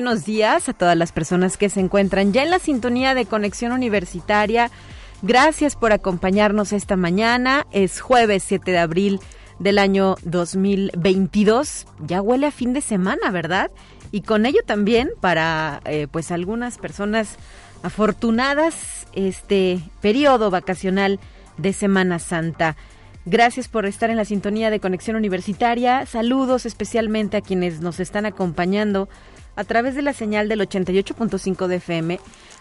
Buenos días a todas las personas que se encuentran ya en la sintonía de Conexión Universitaria. Gracias por acompañarnos esta mañana. Es jueves 7 de abril del año 2022. Ya huele a fin de semana, ¿verdad? Y con ello también para eh, pues algunas personas afortunadas este periodo vacacional de Semana Santa. Gracias por estar en la sintonía de Conexión Universitaria. Saludos especialmente a quienes nos están acompañando a través de la señal del 88.5 de FM,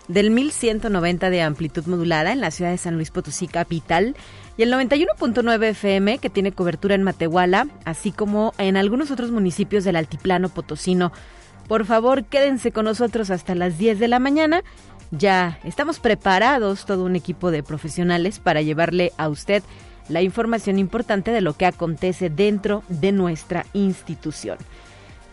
del 1190 de amplitud modulada en la ciudad de San Luis Potosí capital y el 91.9 FM que tiene cobertura en Matehuala, así como en algunos otros municipios del altiplano potosino. Por favor, quédense con nosotros hasta las 10 de la mañana. Ya estamos preparados, todo un equipo de profesionales, para llevarle a usted la información importante de lo que acontece dentro de nuestra institución.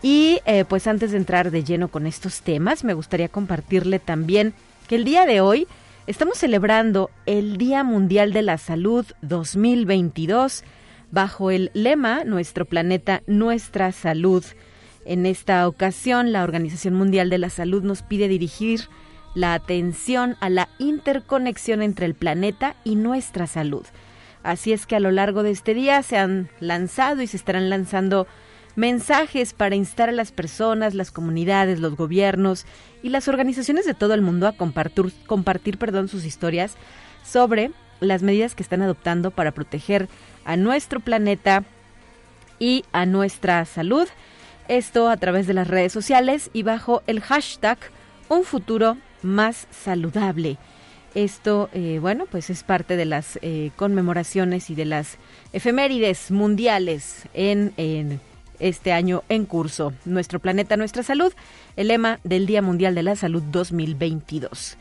Y eh, pues antes de entrar de lleno con estos temas, me gustaría compartirle también que el día de hoy estamos celebrando el Día Mundial de la Salud 2022 bajo el lema Nuestro planeta, nuestra salud. En esta ocasión, la Organización Mundial de la Salud nos pide dirigir la atención a la interconexión entre el planeta y nuestra salud. Así es que a lo largo de este día se han lanzado y se estarán lanzando mensajes para instar a las personas, las comunidades, los gobiernos y las organizaciones de todo el mundo a compartir, compartir sus historias sobre las medidas que están adoptando para proteger a nuestro planeta y a nuestra salud. Esto a través de las redes sociales y bajo el hashtag Un futuro más saludable. Esto, eh, bueno, pues es parte de las eh, conmemoraciones y de las efemérides mundiales en, en este año en curso. Nuestro planeta, nuestra salud, el lema del Día Mundial de la Salud 2022.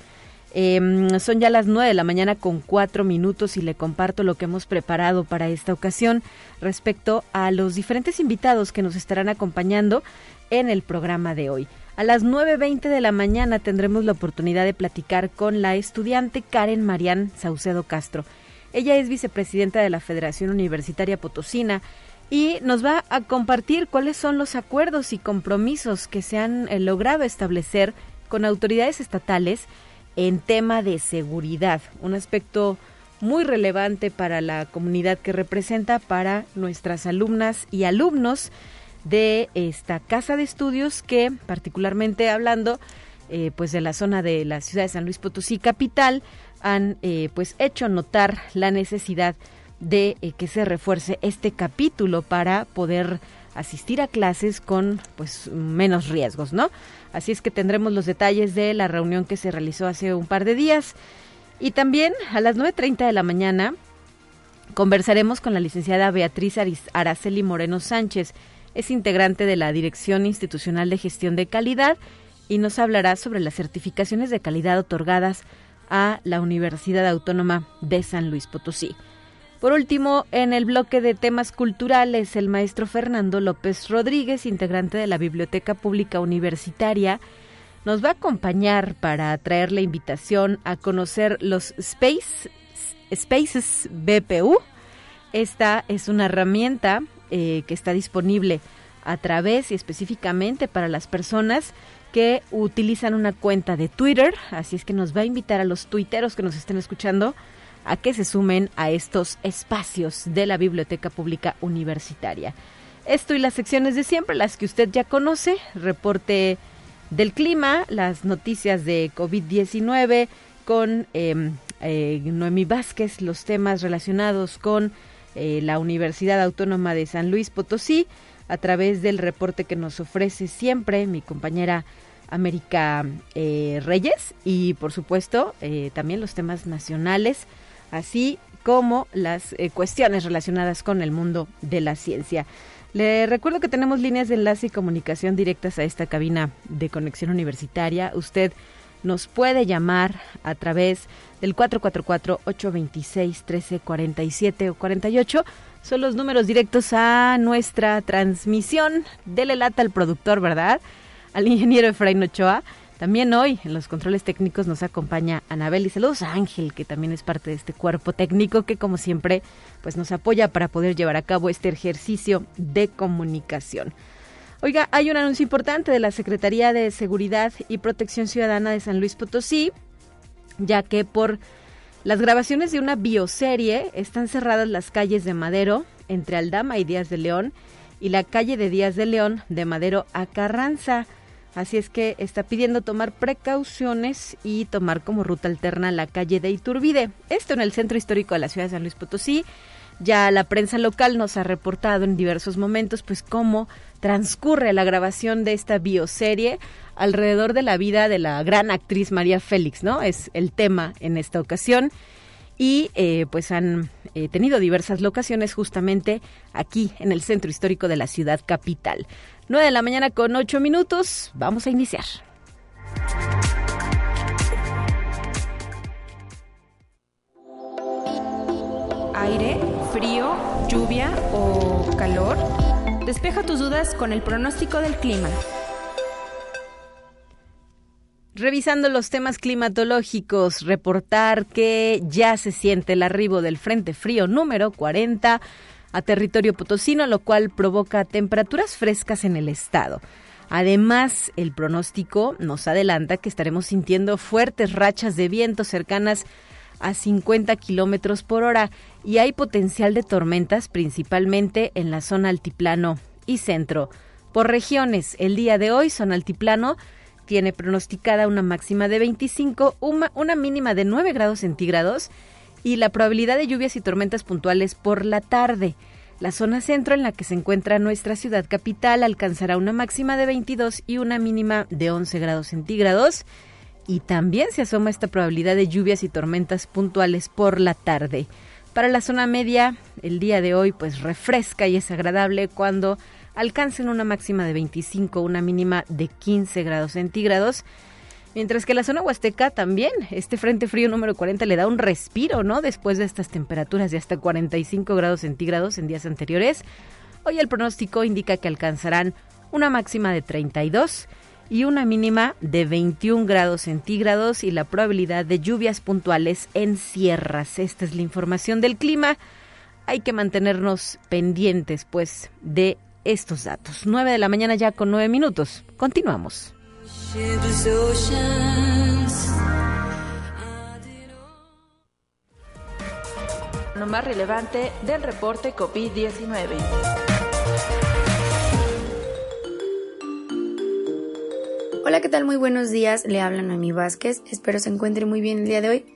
Em, son ya las 9 de la mañana con cuatro minutos y le comparto lo que hemos preparado para esta ocasión respecto a los diferentes invitados que nos estarán acompañando en el programa de hoy. A las 9.20 de la mañana tendremos la oportunidad de platicar con la estudiante Karen Marián Saucedo Castro. Ella es vicepresidenta de la Federación Universitaria Potosina y nos va a compartir cuáles son los acuerdos y compromisos que se han eh, logrado establecer con autoridades estatales en tema de seguridad, un aspecto muy relevante para la comunidad que representa para nuestras alumnas y alumnos de esta casa de estudios que particularmente hablando eh, pues de la zona de la ciudad de San Luis Potosí capital han eh, pues hecho notar la necesidad de eh, que se refuerce este capítulo para poder asistir a clases con pues menos riesgos, ¿no? Así es que tendremos los detalles de la reunión que se realizó hace un par de días y también a las 9.30 de la mañana conversaremos con la licenciada Beatriz Araceli Moreno Sánchez, es integrante de la Dirección Institucional de Gestión de Calidad y nos hablará sobre las certificaciones de calidad otorgadas a la Universidad Autónoma de San Luis Potosí. Por último, en el bloque de temas culturales, el maestro Fernando López Rodríguez, integrante de la Biblioteca Pública Universitaria, nos va a acompañar para traer la invitación a conocer los Space, Spaces BPU. Esta es una herramienta eh, que está disponible a través y específicamente para las personas que utilizan una cuenta de Twitter. Así es que nos va a invitar a los tuiteros que nos estén escuchando a que se sumen a estos espacios de la Biblioteca Pública Universitaria. Esto y las secciones de siempre, las que usted ya conoce, reporte del clima, las noticias de COVID-19 con em, eh, Noemí Vázquez, los temas relacionados con eh, la Universidad Autónoma de San Luis Potosí, a través del reporte que nos ofrece siempre mi compañera América eh, Reyes y por supuesto también los temas nacionales así como las eh, cuestiones relacionadas con el mundo de la ciencia. Le recuerdo que tenemos líneas de enlace y comunicación directas a esta cabina de conexión universitaria. Usted nos puede llamar a través del 444-826-1347 o 48. Son los números directos a nuestra transmisión. Dele lata al productor, ¿verdad? Al ingeniero Efraín Ochoa. También hoy en los controles técnicos nos acompaña Anabel y saludos a Ángel, que también es parte de este cuerpo técnico que como siempre pues nos apoya para poder llevar a cabo este ejercicio de comunicación. Oiga, hay un anuncio importante de la Secretaría de Seguridad y Protección Ciudadana de San Luis Potosí, ya que por las grabaciones de una bioserie están cerradas las calles de Madero entre Aldama y Díaz de León y la calle de Díaz de León de Madero a Carranza. Así es que está pidiendo tomar precauciones y tomar como ruta alterna la calle de Iturbide. Esto en el centro histórico de la ciudad de San Luis Potosí. Ya la prensa local nos ha reportado en diversos momentos pues cómo transcurre la grabación de esta bioserie alrededor de la vida de la gran actriz María Félix, ¿no? Es el tema en esta ocasión y eh, pues han eh, tenido diversas locaciones justamente aquí en el centro histórico de la ciudad capital. 9 de la mañana con 8 minutos. Vamos a iniciar. Aire, frío, lluvia o calor. Despeja tus dudas con el pronóstico del clima. Revisando los temas climatológicos, reportar que ya se siente el arribo del Frente Frío número 40 a territorio potosino, lo cual provoca temperaturas frescas en el estado. Además, el pronóstico nos adelanta que estaremos sintiendo fuertes rachas de viento cercanas a 50 kilómetros por hora y hay potencial de tormentas principalmente en la zona altiplano y centro. Por regiones, el día de hoy, zona altiplano tiene pronosticada una máxima de 25, una, una mínima de 9 grados centígrados y la probabilidad de lluvias y tormentas puntuales por la tarde. La zona centro en la que se encuentra nuestra ciudad capital alcanzará una máxima de 22 y una mínima de 11 grados centígrados. Y también se asoma esta probabilidad de lluvias y tormentas puntuales por la tarde. Para la zona media, el día de hoy pues refresca y es agradable cuando alcancen una máxima de 25, una mínima de 15 grados centígrados Mientras que la zona huasteca también, este frente frío número 40 le da un respiro, ¿no? Después de estas temperaturas de hasta 45 grados centígrados en días anteriores. Hoy el pronóstico indica que alcanzarán una máxima de 32 y una mínima de 21 grados centígrados y la probabilidad de lluvias puntuales en sierras. Esta es la información del clima. Hay que mantenernos pendientes, pues, de estos datos. 9 de la mañana ya con 9 minutos. Continuamos. Lo más relevante del reporte COVID-19. Hola, ¿qué tal? Muy buenos días. Le hablan a mi Vázquez. Espero se encuentre muy bien el día de hoy.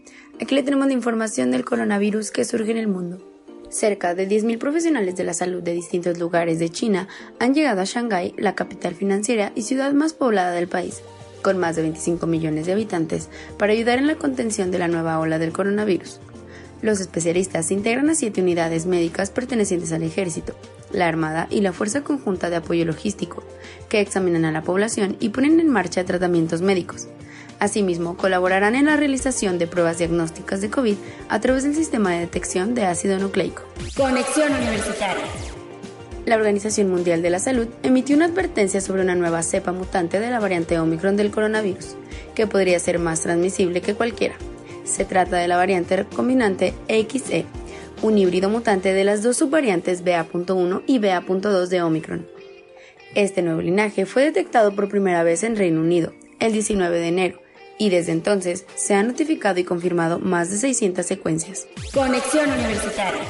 Aquí le tenemos la información del coronavirus que surge en el mundo. Cerca de 10.000 profesionales de la salud de distintos lugares de China han llegado a Shanghái, la capital financiera y ciudad más poblada del país, con más de 25 millones de habitantes, para ayudar en la contención de la nueva ola del coronavirus. Los especialistas integran a siete unidades médicas pertenecientes al ejército, la Armada y la Fuerza Conjunta de Apoyo Logístico, que examinan a la población y ponen en marcha tratamientos médicos, Asimismo, colaborarán en la realización de pruebas diagnósticas de COVID a través del sistema de detección de ácido nucleico. Conexión Universitaria. La Organización Mundial de la Salud emitió una advertencia sobre una nueva cepa mutante de la variante Omicron del coronavirus, que podría ser más transmisible que cualquiera. Se trata de la variante recombinante XE, un híbrido mutante de las dos subvariantes BA.1 y BA.2 de Omicron. Este nuevo linaje fue detectado por primera vez en Reino Unido el 19 de enero y desde entonces se han notificado y confirmado más de 600 secuencias. Conexión Universitaria.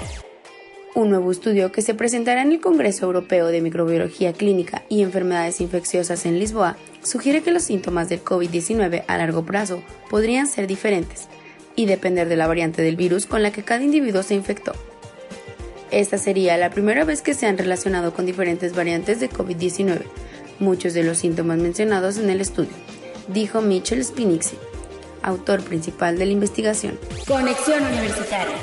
Un nuevo estudio que se presentará en el Congreso Europeo de Microbiología Clínica y Enfermedades Infecciosas en Lisboa sugiere que los síntomas del COVID-19 a largo plazo podrían ser diferentes y depender de la variante del virus con la que cada individuo se infectó. Esta sería la primera vez que se han relacionado con diferentes variantes de COVID-19, muchos de los síntomas mencionados en el estudio dijo Mitchell Spinixi, autor principal de la investigación. Conexión Universitaria.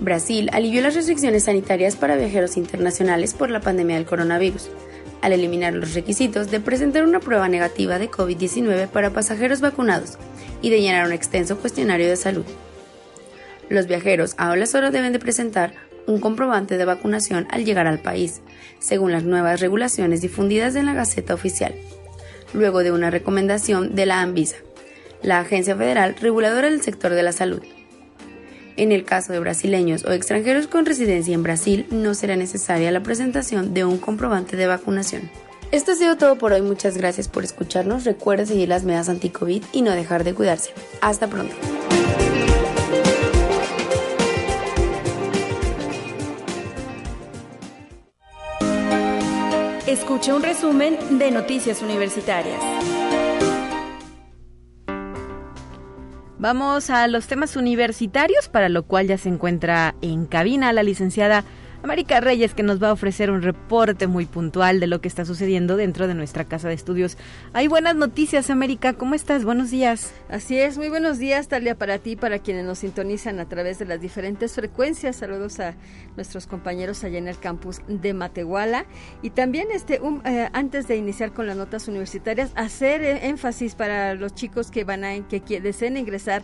Brasil alivió las restricciones sanitarias para viajeros internacionales por la pandemia del coronavirus. al eliminar los requisitos de presentar una prueba negativa de COVID-19 para pasajeros vacunados y de llenar un extenso cuestionario de salud. Los viajeros ahora solo deben de presentar un comprobante de vacunación al llegar al país, según las nuevas regulaciones difundidas en la Gaceta Oficial, luego de una recomendación de la ANVISA, la Agencia Federal Reguladora del Sector de la Salud. En el caso de brasileños o extranjeros con residencia en Brasil, no será necesaria la presentación de un comprobante de vacunación. Esto ha sido todo por hoy, muchas gracias por escucharnos, recuerda seguir las medidas anti-COVID y no dejar de cuidarse. Hasta pronto. Escucha un resumen de Noticias Universitarias. Vamos a los temas universitarios, para lo cual ya se encuentra en cabina la licenciada América Reyes, que nos va a ofrecer un reporte muy puntual de lo que está sucediendo dentro de nuestra casa de estudios. Hay buenas noticias, América. ¿Cómo estás? Buenos días. Así es, muy buenos días, Talia, para ti, para quienes nos sintonizan a través de las diferentes frecuencias. Saludos a nuestros compañeros allá en el campus de Matehuala. Y también, este, eh, antes de iniciar con las notas universitarias, hacer eh, énfasis para los chicos que van a, que deseen ingresar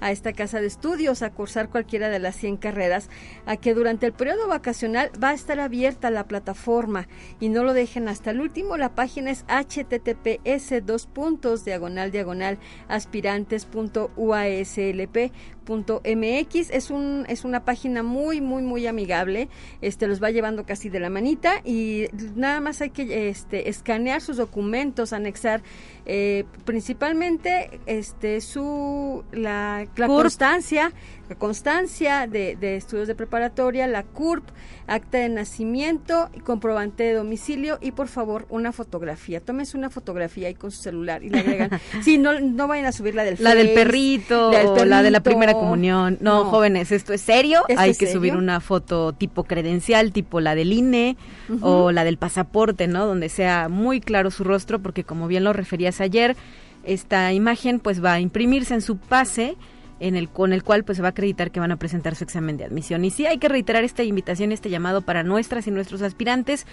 a esta casa de estudios a cursar cualquiera de las 100 carreras, a que durante el periodo vacacional va a estar abierta la plataforma y no lo dejen hasta el último. La página es https dos puntos diagonal diagonal aspirantes.uaslp .mx es un es una página muy muy muy amigable este los va llevando casi de la manita y nada más hay que este escanear sus documentos anexar eh, principalmente este su la, la constancia la constancia de, de, estudios de preparatoria, la CURP, acta de nacimiento, comprobante de domicilio y por favor una fotografía. Tómense una fotografía ahí con su celular y le agregan. sí, no, no vayan a subir la del La del perrito, la de la primera comunión. No, jóvenes, esto es serio. Hay que subir una foto tipo credencial, tipo la del INE o la del pasaporte, ¿no? Donde sea muy claro su rostro, porque como bien lo referías ayer, esta imagen pues va a imprimirse en su pase en el, con el cual pues se va a acreditar que van a presentar su examen de admisión. Y sí hay que reiterar esta invitación, este llamado para nuestras y nuestros aspirantes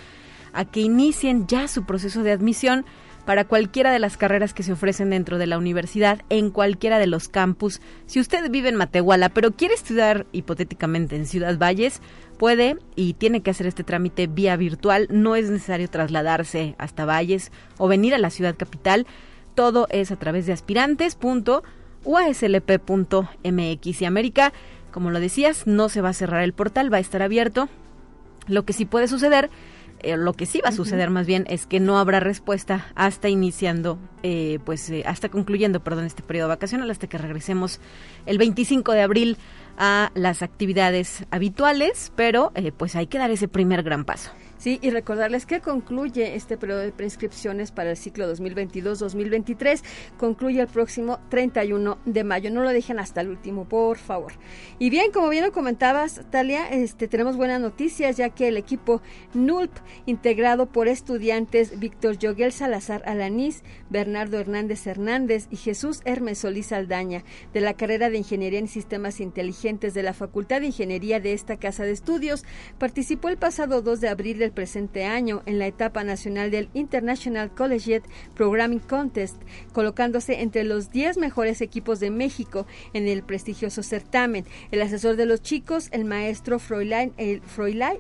a que inicien ya su proceso de admisión para cualquiera de las carreras que se ofrecen dentro de la universidad en cualquiera de los campus. Si usted vive en Matehuala, pero quiere estudiar hipotéticamente en Ciudad Valles, puede y tiene que hacer este trámite vía virtual. No es necesario trasladarse hasta Valles o venir a la ciudad capital. Todo es a través de aspirantes.com uaslp.mx y América, como lo decías, no se va a cerrar el portal, va a estar abierto. Lo que sí puede suceder, eh, lo que sí va a suceder más bien, es que no habrá respuesta hasta iniciando, eh, pues eh, hasta concluyendo, perdón, este periodo vacacional, hasta que regresemos el 25 de abril a las actividades habituales, pero pues hay que dar ese primer gran paso. Sí, y recordarles que concluye este periodo de prescripciones para el ciclo 2022-2023. Concluye el próximo 31 de mayo. No lo dejen hasta el último, por favor. Y bien, como bien lo comentabas, Talia, este, tenemos buenas noticias ya que el equipo NULP, integrado por estudiantes Víctor Yoguel Salazar Alanís, Bernardo Hernández Hernández y Jesús Hermes Solís Aldaña, de la carrera de Ingeniería en Sistemas Inteligentes de la Facultad de Ingeniería de esta Casa de Estudios, participó el pasado 2 de abril del presente año en la etapa nacional del International Collegiate Programming Contest, colocándose entre los 10 mejores equipos de México en el prestigioso certamen. El asesor de los chicos, el maestro Froilay, el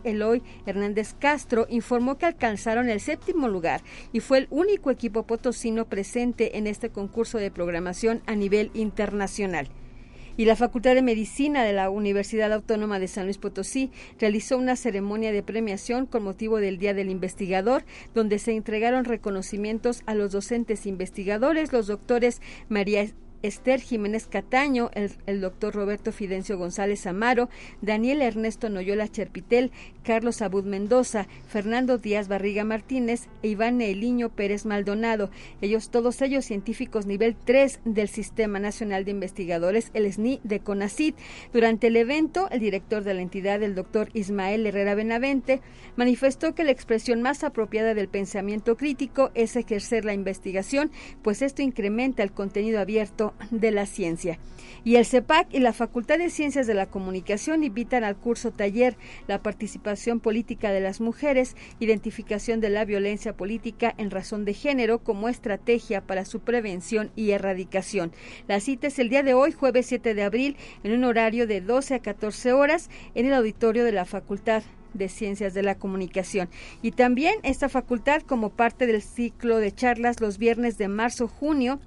Eloy Hernández Castro, informó que alcanzaron el séptimo lugar y fue el único equipo potosino presente en este concurso de programación a nivel internacional y la Facultad de Medicina de la Universidad Autónoma de San Luis Potosí realizó una ceremonia de premiación con motivo del Día del Investigador, donde se entregaron reconocimientos a los docentes investigadores, los doctores María Esther Jiménez Cataño, el, doctor Roberto Fidencio González Amaro, Daniel Ernesto Noyola Cherpitel, Carlos Abud Mendoza, Fernando Díaz Barriga Martínez e Iván Eliño Pérez Maldonado. Ellos, todos ellos científicos nivel 3 del Sistema Nacional de Investigadores, el SNI de CONACID. Durante el evento, el director de la entidad, el doctor Ismael Herrera Benavente, manifestó que la expresión más apropiada del pensamiento crítico es ejercer la investigación, pues esto incrementa el contenido abierto De la Ciencia. Y el CEPAC y la Facultad de Ciencias de la Comunicación invitan al curso taller La participación política de las mujeres, identificación de la violencia política en razón de género como estrategia para su prevención y erradicación. La cita es el día de hoy, jueves 7 de abril, en un horario de 12 a 14 horas en el auditorio de la Facultad de Ciencias de la Comunicación. Y también esta facultad, como parte del ciclo de charlas los viernes de marzo-junio,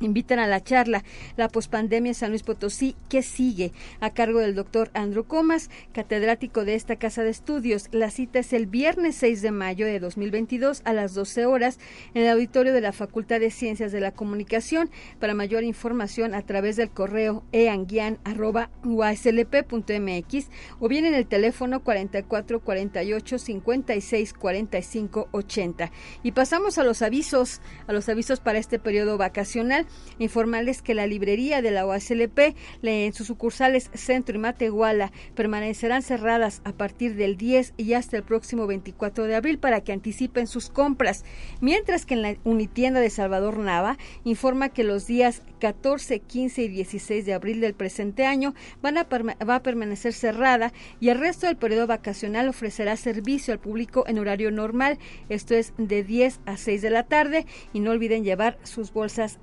Invitan a la charla La pospandemia San Luis Potosí, que sigue? A cargo del doctor Andrew Comas, catedrático de esta casa de estudios. La cita es el viernes 6 de mayo de 2022 a las 12 horas en el auditorio de la Facultad de Ciencias de la Comunicación. Para mayor información a través del correo eanguian.uaslp.mx o bien en el teléfono 44 48 56 45 80. Y pasamos a los avisos, a los avisos para este periodo vacacional. Informarles que la librería de la OASLP en sus sucursales Centro y Matehuala permanecerán cerradas a partir del 10 y hasta el próximo 24 de abril para que anticipen sus compras. Mientras que en la Unitienda de Salvador Nava informa que los días 14, 15 y 16 de abril del presente año van a va a permanecer cerrada y el resto del periodo vacacional ofrecerá servicio al público en horario normal, esto es de 10 a 6 de la tarde y no olviden llevar sus bolsas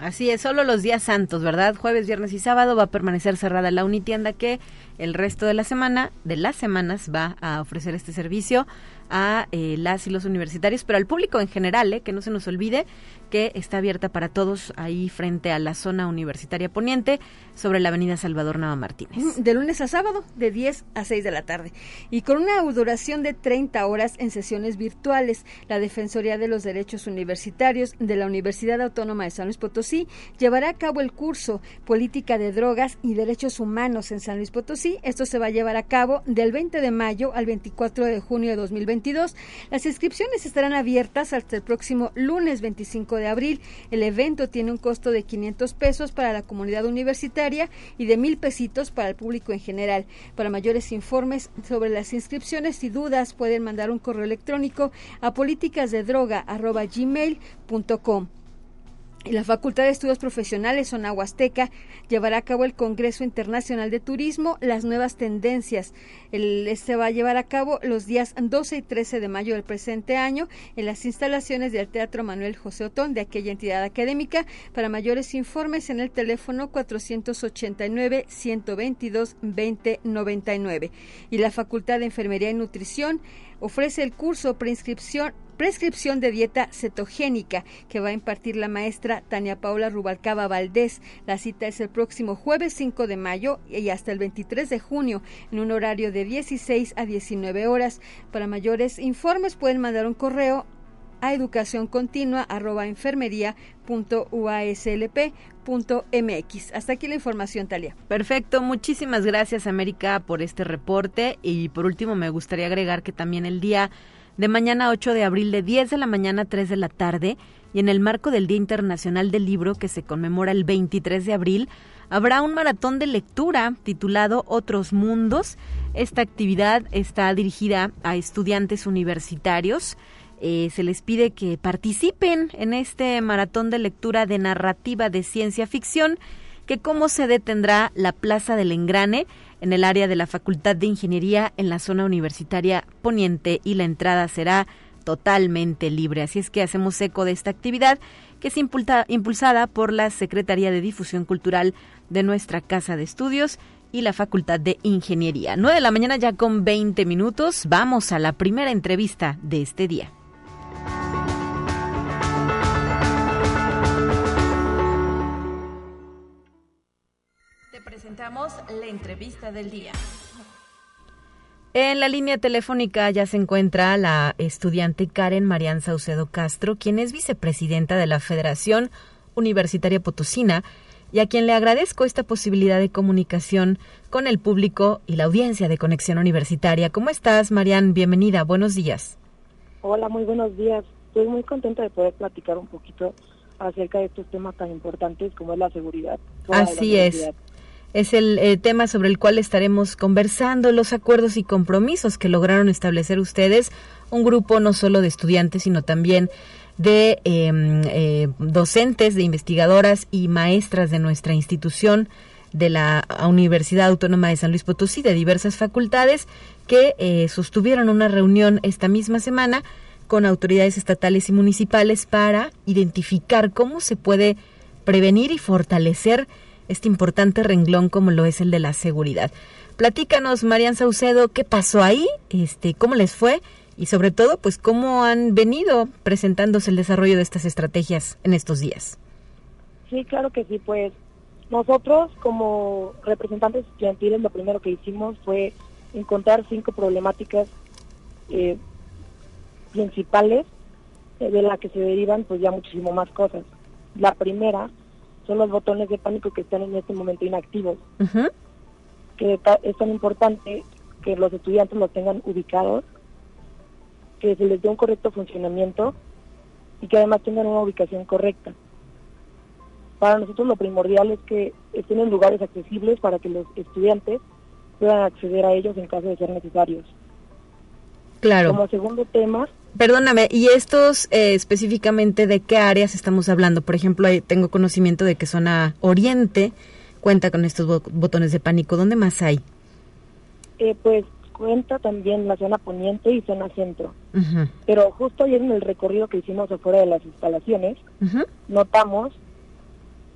Así es, solo los días santos, ¿verdad? Jueves, viernes y sábado va a permanecer cerrada la unitienda que el resto de la semana, de las semanas, va a ofrecer este servicio a eh, las y los universitarios, pero al público en general, eh, que no se nos olvide que está abierta para todos ahí frente a la zona universitaria poniente sobre la avenida Salvador Nava Martínez. De lunes a sábado, de 10 a 6 de la tarde. Y con una duración de 30 horas en sesiones virtuales, la Defensoría de los Derechos Universitarios de la Universidad Autónoma de San Luis Potosí llevará a cabo el curso Política de Drogas y Derechos Humanos en San Luis Potosí. Esto se va a llevar a cabo del 20 de mayo al 24 de junio de 2022. Las inscripciones estarán abiertas hasta el próximo lunes 25 de abril. El evento tiene un costo de 500 pesos para la comunidad universitaria y de mil pesitos para el público en general. Para mayores informes sobre las inscripciones y dudas pueden mandar un correo electrónico a políticasdedroga.gmail.com la Facultad de Estudios Profesionales Zona Huasteca llevará a cabo el Congreso Internacional de Turismo, las nuevas tendencias. El, este va a llevar a cabo los días 12 y 13 de mayo del presente año en las instalaciones del Teatro Manuel José Otón de aquella entidad académica. Para mayores informes en el teléfono 489-122-2099. Y la Facultad de Enfermería y Nutrición ofrece el curso preinscripción prescripción de dieta cetogénica que va a impartir la maestra Tania Paula Rubalcaba Valdés. La cita es el próximo jueves 5 de mayo y hasta el 23 de junio en un horario de 16 a 19 horas. Para mayores informes pueden mandar un correo a educación. Hasta aquí la información, Talia. Perfecto, muchísimas gracias América por este reporte y por último me gustaría agregar que también el día de mañana 8 de abril de 10 de la mañana a 3 de la tarde y en el marco del Día Internacional del Libro que se conmemora el 23 de abril, habrá un maratón de lectura titulado Otros Mundos. Esta actividad está dirigida a estudiantes universitarios. Eh, se les pide que participen en este maratón de lectura de narrativa de ciencia ficción que como se detendrá la Plaza del Engrane en el área de la Facultad de Ingeniería en la zona universitaria poniente y la entrada será totalmente libre. Así es que hacemos eco de esta actividad que es impulsada por la Secretaría de Difusión Cultural de nuestra Casa de Estudios y la Facultad de Ingeniería. 9 de la mañana ya con 20 minutos. Vamos a la primera entrevista de este día. Presentamos la entrevista del día. En la línea telefónica ya se encuentra la estudiante Karen Marian Saucedo Castro, quien es vicepresidenta de la Federación Universitaria Potosina y a quien le agradezco esta posibilidad de comunicación con el público y la audiencia de Conexión Universitaria. ¿Cómo estás, Marian? Bienvenida, buenos días. Hola, muy buenos días. Estoy muy contenta de poder platicar un poquito acerca de estos temas tan importantes como es la seguridad. Así es es el eh, tema sobre el cual estaremos conversando, los acuerdos y compromisos que lograron establecer ustedes, un grupo no solo de estudiantes, sino también de em, eh, docentes, de investigadoras y maestras de nuestra institución de la Universidad Autónoma de San Luis Potosí, de diversas facultades, que eh, sostuvieron una reunión esta misma semana con autoridades estatales y municipales para identificar cómo se puede prevenir y fortalecer este importante renglón como lo es el de la seguridad. Platícanos, Marian Saucedo, qué pasó ahí, este, cómo les fue y sobre todo, pues cómo han venido presentándose el desarrollo de estas estrategias en estos días. Sí, claro que sí, pues nosotros como representantes estudiantiles lo primero que hicimos fue encontrar cinco problemáticas eh, principales eh, de las que se derivan pues ya muchísimo más cosas. La primera son los botones de pánico que están en este momento inactivos, que es tan importante que los estudiantes los tengan ubicados, que se les dé un correcto funcionamiento y que además tengan una ubicación correcta. Para nosotros lo primordial es que estén en lugares accesibles para que los estudiantes puedan acceder a ellos en caso de ser necesarios. Claro. Como segundo tema. Perdóname, ¿y estos eh, específicamente de qué áreas estamos hablando? Por ejemplo, tengo conocimiento de que zona oriente cuenta con estos botones de pánico. ¿Dónde más hay? Eh, pues cuenta también la zona poniente y zona centro. Pero justo ayer en el recorrido que hicimos afuera de las instalaciones, notamos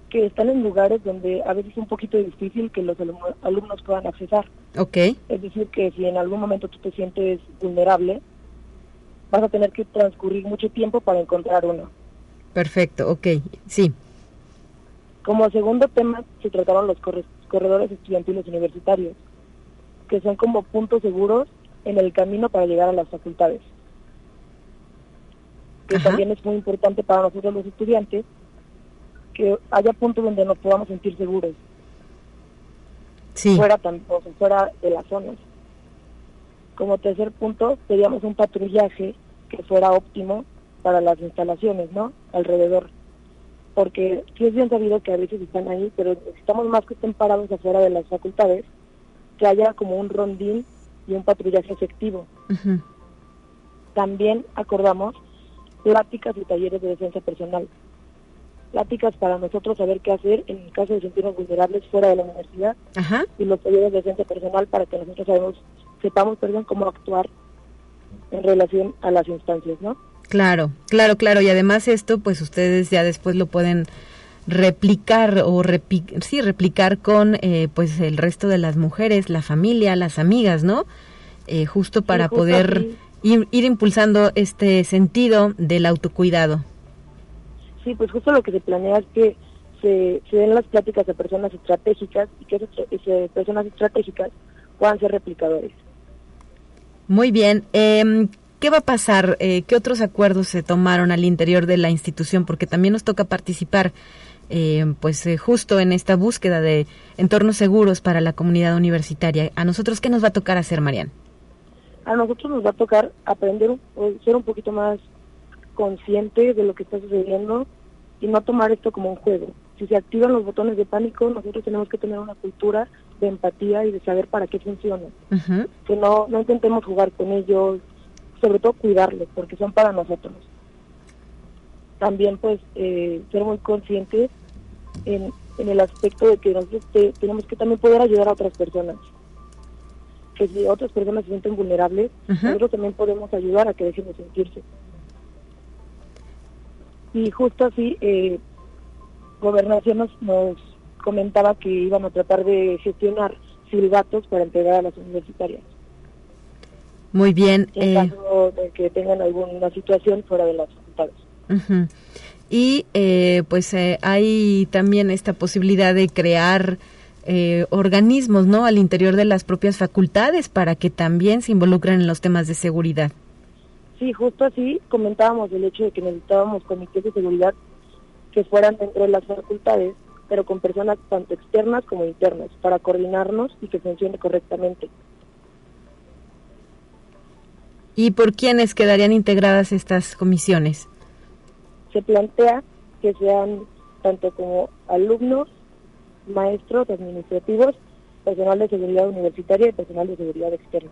que están en lugares donde a veces es un poquito difícil que los alumnos puedan accesar. Ok. Es decir, que si en algún momento tú te sientes vulnerable, vas a tener que transcurrir mucho tiempo para encontrar uno. Perfecto, ok, sí. Como segundo tema se trataron los corredores estudiantiles universitarios, que son como puntos seguros en el camino para llegar a las facultades. Que también es muy importante para nosotros los estudiantes, que haya puntos donde nos podamos sentir seguros. Fuera, tampoco, fuera de las zonas. Como tercer punto, pedíamos un patrullaje que fuera óptimo para las instalaciones, ¿no? Alrededor. Porque sí es bien sabido que a veces están ahí, pero necesitamos más que estén parados afuera de las facultades, que haya como un rondín y un patrullaje efectivo. También acordamos pláticas y talleres de defensa personal pláticas para nosotros saber qué hacer en el caso de sentirnos vulnerables fuera de la universidad y los talleres de defensa personal para que nosotros sabemos, sepamos perdón, cómo actuar en relación a las instancias, ¿no? Claro, claro, claro. Y además esto, pues ustedes ya después lo pueden replicar o sí, replicar con eh, pues el resto de las mujeres, la familia, las amigas, ¿no? Eh, justo para poder ir, ir impulsando este sentido del autocuidado. Sí, pues justo lo que se planea es que se, den las pláticas a personas estratégicas y que esas, personas estratégicas puedan ser replicadores. Muy bien. Eh, ¿Qué va a pasar? Eh, ¿Qué otros acuerdos se tomaron al interior de la institución? Porque también nos toca participar, eh, pues eh, justo en esta búsqueda de entornos seguros para la comunidad universitaria. ¿A nosotros qué nos va a tocar hacer, Marian? A nosotros nos va a tocar aprender, ser un poquito más consciente de lo que está sucediendo y no tomar esto como un juego. Si se activan los botones de pánico, nosotros tenemos que tener una cultura de empatía y de saber para qué funcionan. Que no, no intentemos jugar con ellos, sobre todo cuidarlos, porque son para nosotros. También pues eh, ser muy conscientes en, en el aspecto de que nosotros tenemos que también poder ayudar a otras personas. Que si otras personas se sienten vulnerables, nosotros también podemos ayudar a que dejen de sentirse. Y justo así, eh, Gobernación nos, comentaba que iban a tratar de gestionar silbatos para entregar a las universitarias. Muy bien. En eh, caso de que tengan alguna situación fuera de las facultades. Y eh, pues eh, hay también esta posibilidad de crear organismos, ¿no? Al interior de las propias facultades para que también se involucren en los temas de seguridad. Sí, justo así comentábamos el hecho de que necesitábamos comités de seguridad que fueran dentro de las facultades, pero con personas tanto externas como internas, para coordinarnos y que funcione correctamente. ¿Y por quiénes quedarían integradas estas comisiones? Se plantea que sean tanto como alumnos, maestros, administrativos, personal de seguridad universitaria y personal de seguridad externa.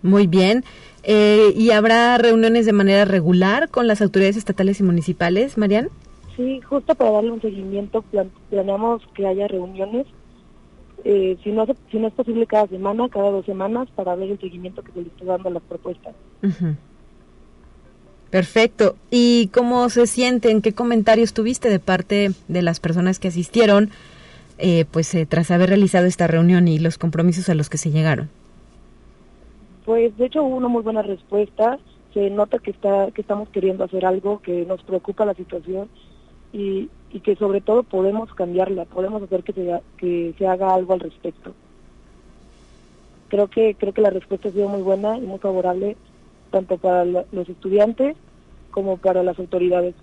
Muy bien. Eh, ¿Y habrá reuniones de manera regular con las autoridades estatales y municipales, Marian? Sí, justo para darle un seguimiento, planeamos que haya reuniones, eh, si, no, si no es posible cada semana, cada dos semanas, para ver el seguimiento que se le está dando a las propuestas. Perfecto. ¿Y cómo se sienten? ¿Qué comentarios tuviste de parte de las personas que asistieron, eh, pues tras haber realizado esta reunión y los compromisos a los que se llegaron? Pues de hecho hubo una muy buena respuesta, se nota que está que estamos queriendo hacer algo, que nos preocupa la situación y, y que sobre todo podemos cambiarla, podemos hacer que se, que se haga algo al respecto. Creo que creo que la respuesta ha sido muy buena y muy favorable tanto para los estudiantes como para las autoridades,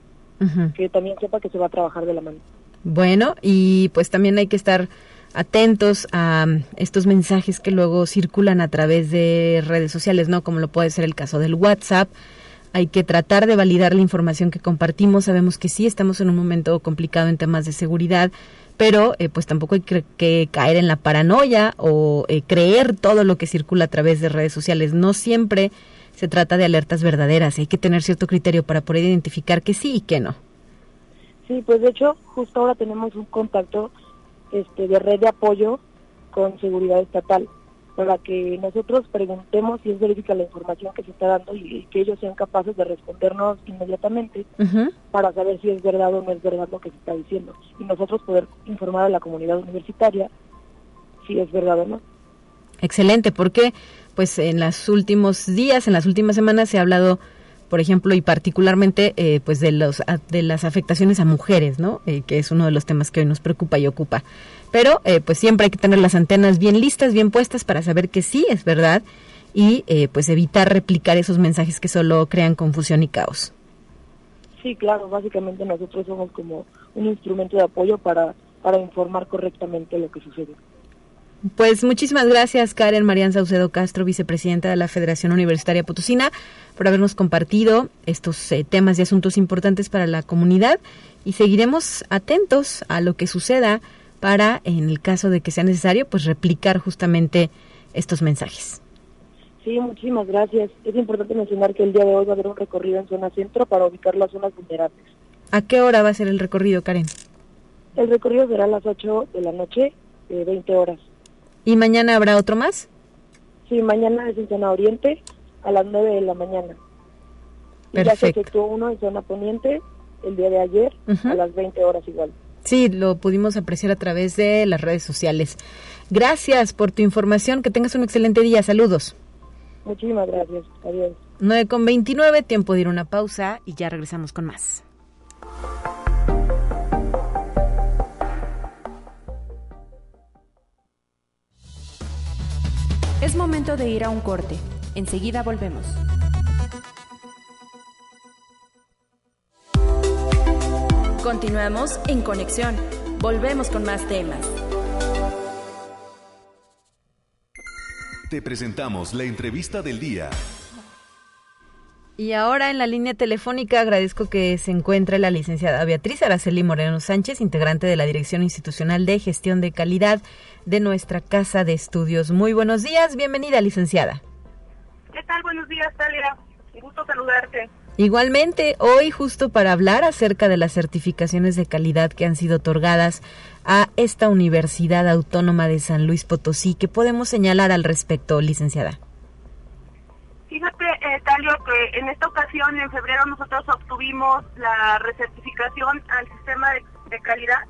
que también sepa que se va a trabajar de la mano. Bueno, y pues también hay que estar atentos a um, estos mensajes que luego circulan a través de redes sociales, ¿no? Como lo puede ser el caso del WhatsApp. Hay que tratar de validar la información que compartimos. Sabemos que sí estamos en un momento complicado en temas de seguridad, pero eh, pues tampoco hay que, caer en la paranoia o eh, creer todo lo que circula a través de redes sociales. No siempre se trata de alertas verdaderas. Hay que tener cierto criterio para poder identificar que sí y que no. Sí, pues de hecho, justo ahora tenemos un contacto este, de red de apoyo con seguridad estatal para que nosotros preguntemos si es verídica la información que se está dando y que ellos sean capaces de respondernos inmediatamente para saber si es verdad o no es verdad lo que se está diciendo y nosotros poder informar a la comunidad universitaria si es verdad o no. Excelente, porque pues en los últimos días, en las últimas semanas se ha hablado por ejemplo, y particularmente eh, pues de, los, de las afectaciones a mujeres, ¿no? Eh, que es uno de los temas que hoy nos preocupa y ocupa. Pero eh, pues siempre hay que tener las antenas bien listas, bien puestas para saber que sí es verdad y pues evitar replicar esos mensajes que solo crean confusión y caos. Sí, claro, básicamente nosotros somos como un instrumento de apoyo para, para informar correctamente lo que sucede. Pues muchísimas gracias, Karen Marian Saucedo Castro, vicepresidenta de la Federación Universitaria Potosina, por habernos compartido estos eh, temas y asuntos importantes para la comunidad y seguiremos atentos a lo que suceda para, en el caso de que sea necesario, pues replicar justamente estos mensajes. Sí, muchísimas gracias. Es importante mencionar que el día de hoy va a haber un recorrido en zona centro para ubicar las zonas vulnerables. ¿A qué hora va a ser el recorrido, Karen? El recorrido será a las 8 de la noche, de 20 horas. ¿Y mañana habrá otro más? Sí, mañana es en zona oriente a las 9 de la mañana. Y ya se efectuó uno en zona poniente el día de ayer a las 20 horas igual. Sí, lo pudimos apreciar a través de las redes sociales. Gracias por tu información, que tengas un excelente día, saludos. Muchísimas gracias, adiós. 9 con 29, tiempo de ir a una pausa y ya regresamos con más. Es momento de ir a un corte. Enseguida volvemos. Continuamos en conexión. Volvemos con más temas. Te presentamos la entrevista del día. Y ahora en la línea telefónica agradezco que se encuentre la licenciada Beatriz Araceli Moreno Sánchez, integrante de la Dirección Institucional de Gestión de Calidad de nuestra Casa de Estudios. Muy buenos días, bienvenida licenciada. ¿Qué tal? Buenos días, Talia. Un gusto saludarte. Igualmente, hoy justo para hablar acerca de las certificaciones de calidad que han sido otorgadas a esta Universidad Autónoma de San Luis Potosí, ¿qué podemos señalar al respecto, licenciada? Fíjate, eh, Talio, que en esta ocasión, en febrero, nosotros obtuvimos la recertificación al sistema de, calidad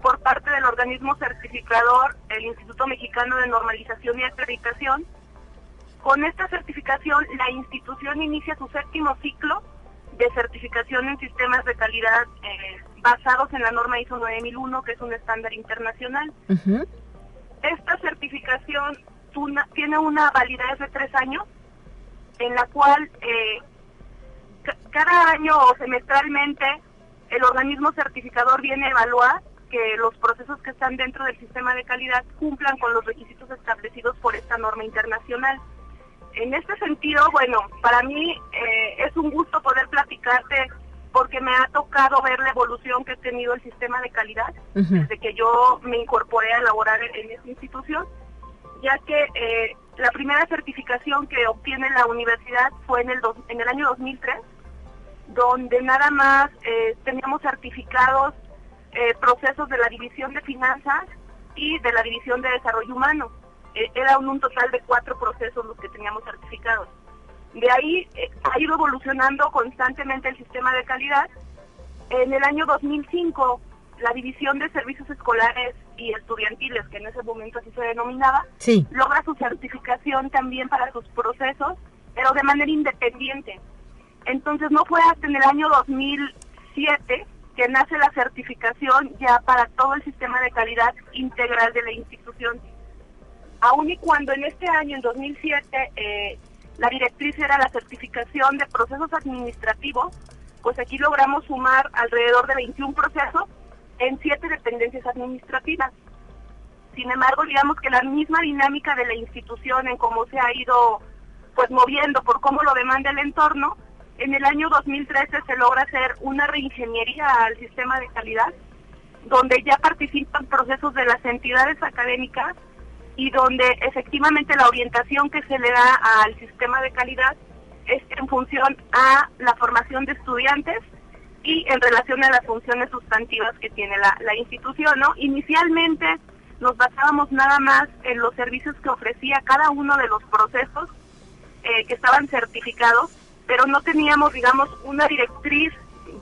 por parte del organismo certificador, el Instituto Mexicano de Normalización y Acreditación. Con esta certificación, la institución inicia su séptimo ciclo de certificación en sistemas de calidad eh, basados en la norma ISO 9001, que es un estándar internacional. Esta certificación tiene una validez de tres años en la cual eh, cada año o semestralmente el organismo certificador viene a evaluar que los procesos que están dentro del sistema de calidad cumplan con los requisitos establecidos por esta norma internacional. En este sentido, bueno, para mí eh, es un gusto poder platicarte porque me ha tocado ver la evolución que ha tenido el sistema de calidad desde que yo me incorporé a laborar en, esta institución ya que eh, la primera certificación que obtiene la universidad fue en el, en el año 2003, donde nada más eh, teníamos certificados eh, procesos de la División de Finanzas y de la División de Desarrollo Humano. Era un, un, total de cuatro procesos los que teníamos certificados. De ahí ha ido evolucionando constantemente el sistema de calidad. En el año 2005 la División de Servicios Escolares y Estudiantiles, que en ese momento así se denominaba, logra su certificación también para sus procesos, pero de manera independiente. Entonces no fue hasta en el año 2007 que nace la certificación ya para todo el sistema de calidad integral de la institución. Aún y cuando en este año, en 2007, eh, la directriz era la certificación de procesos administrativos, pues aquí logramos sumar alrededor de 21 procesos en siete dependencias administrativas. Sin embargo, digamos que la misma dinámica de la institución en cómo se ha ido pues moviendo por cómo lo demanda el entorno, en el año 2013 se logra hacer una reingeniería al sistema de calidad, donde ya participan procesos de las entidades académicas y donde efectivamente la orientación que se le da al sistema de calidad es en función a la formación de estudiantes y en relación a las funciones sustantivas que tiene la, institución, ¿no? Inicialmente nos basábamos nada más en los servicios que ofrecía cada uno de los procesos eh, que estaban certificados, pero no teníamos, digamos, una directriz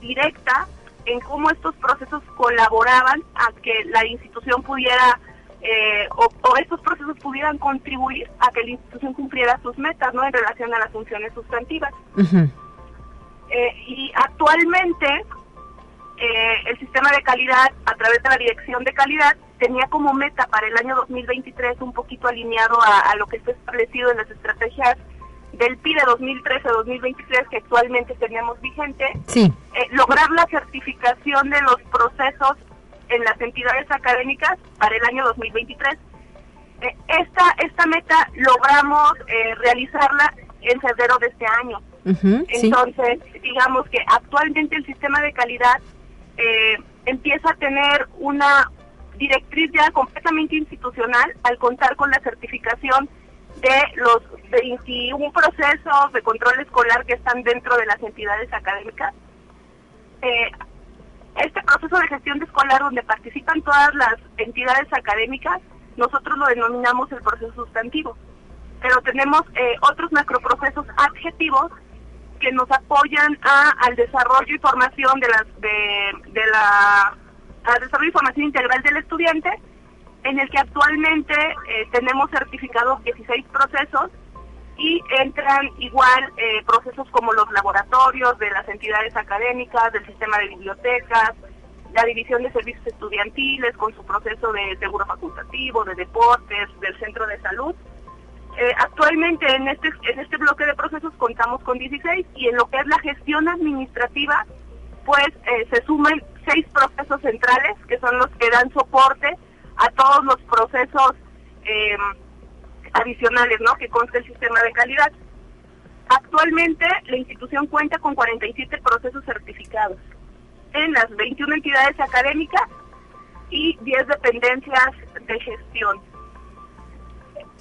directa en cómo estos procesos colaboraban a que la institución pudiera eh, o, estos procesos pudieran contribuir a que la institución cumpliera sus metas, ¿no? En relación a las funciones sustantivas. Eh, y actualmente eh, el sistema de calidad, a través de la dirección de calidad, tenía como meta para el año 2023 un poquito alineado a, lo que está establecido en las estrategias del PIDE 2013-2023 que actualmente teníamos vigente, sí. Eh, lograr la certificación de los procesos en las entidades académicas para el año 2023. esta, esta meta logramos realizarla en febrero de este año. Entonces, digamos que actualmente el sistema de calidad eh, empieza a tener una directriz ya completamente institucional al contar con la certificación de los 21 procesos de control escolar que están dentro de las entidades académicas. Eh, este proceso de gestión de escolar donde participan todas las entidades académicas, nosotros lo denominamos el proceso sustantivo. Pero tenemos eh, otros macroprocesos adjetivos que nos apoyan al desarrollo y formación de desarrollo y formación integral del estudiante en el que actualmente eh, tenemos certificados 16 procesos y entran igual eh, procesos como los laboratorios de las entidades académicas, del sistema de bibliotecas, la división de servicios estudiantiles con su proceso de seguro facultativo, de deportes, del centro de salud. Eh, actualmente en este, en este bloque de procesos contamos con 16 y en lo que es la gestión administrativa, pues eh, se suman seis procesos centrales que son los que dan soporte a todos los procesos adicionales ¿no? que consta el sistema de calidad. Actualmente la institución cuenta con 47 procesos certificados en las 21 entidades académicas y 10 dependencias de gestión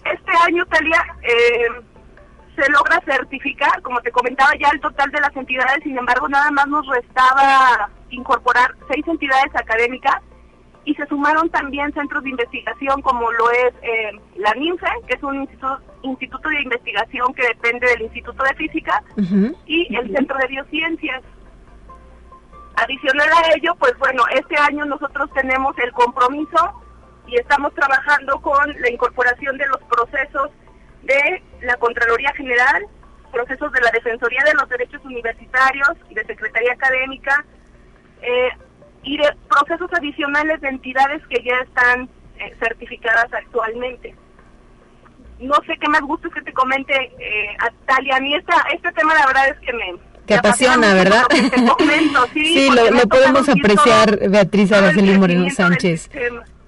este año, Talia, eh, se logra certificar, como te comentaba ya el total de las entidades, sin embargo nada más nos restaba incorporar seis entidades académicas y se sumaron también centros de investigación como lo es eh, la NINFE, que es un instituto, de investigación que depende del Instituto de Física, y el Centro de Biociencias. Adicional a ello, pues bueno, este año nosotros tenemos el compromiso y estamos trabajando con la incorporación de los procesos de la Contraloría General, procesos de la Defensoría de los Derechos Universitarios de Secretaría Académica, eh, y de procesos adicionales de entidades que ya están eh, certificadas actualmente. No sé qué más gusto que te comente, eh, Talia. A mí esta, este tema la verdad es que me, te apasiona, ¿verdad? sí, lo, podemos apreciar, Beatriz Araceli Moreno Sánchez.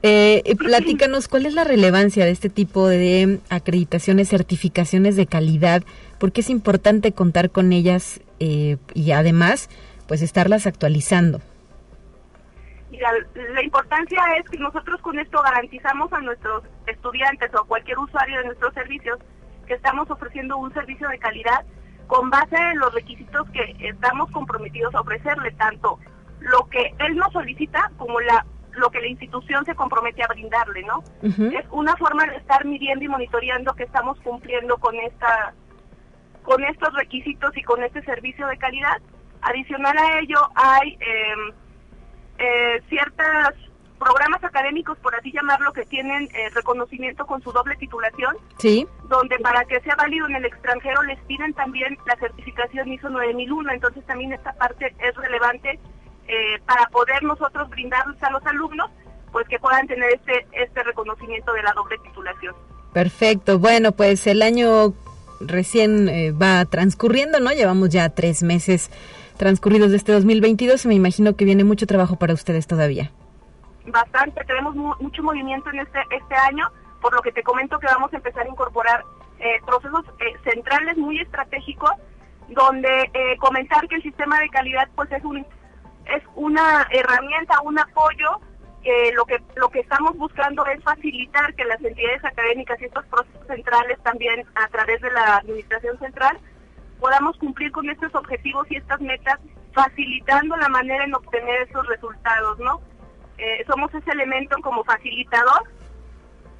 Eh, eh, platícanos, ¿cuál es la relevancia de este tipo de acreditaciones, certificaciones de calidad? ¿Por qué es importante contar con ellas eh, y además, pues estarlas actualizando? Mira, la importancia es que nosotros con esto garantizamos a nuestros estudiantes o cualquier usuario de nuestros servicios que estamos ofreciendo un servicio de calidad con base en los requisitos que estamos comprometidos a ofrecerle, tanto lo que él nos solicita como la lo que la institución se compromete a brindarle, ¿no? Es una forma de estar midiendo y monitoreando que estamos cumpliendo con esta con estos requisitos y con este servicio de calidad. Adicional a ello hay eh, eh, ciertos programas académicos, por así llamarlo, que tienen eh, reconocimiento con su doble titulación, sí. donde para que sea válido en el extranjero les piden también la certificación ISO 9001, entonces también esta parte es relevante eh, para poder nosotros brindarles a los alumnos pues que puedan tener este este reconocimiento de la doble titulación. Perfecto. Bueno, pues el año recién eh, va transcurriendo, ¿no? Llevamos ya tres meses transcurridos de este 2022 y me imagino que viene mucho trabajo para ustedes todavía. Bastante, tenemos mucho movimiento en este, este año, por lo que te comento que vamos a empezar a incorporar eh, procesos eh, centrales muy estratégicos, donde eh, comentar que el sistema de calidad pues es un es una herramienta, un apoyo que lo que lo que estamos buscando es facilitar que las entidades académicas y estos procesos centrales también a través de la administración central podamos cumplir con estos objetivos y estas metas, facilitando la manera en obtener esos resultados, ¿no? Eh, somos ese elemento como facilitador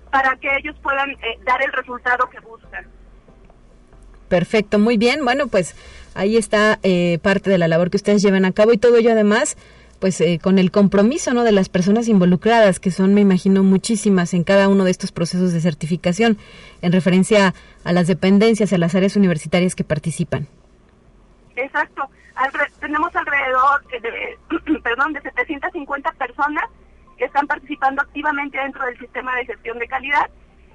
para que ellos puedan eh, dar el resultado que buscan. Perfecto, muy bien. Bueno, pues ahí está eh, parte de la labor que ustedes llevan a cabo y todo ello además pues eh, con el compromiso no de las personas involucradas que son me imagino muchísimas en cada uno de estos procesos de certificación en referencia a las dependencias a las áreas universitarias que participan. Exacto. Tenemos alrededor de perdón de 750 personas que están participando activamente dentro del sistema de gestión de calidad.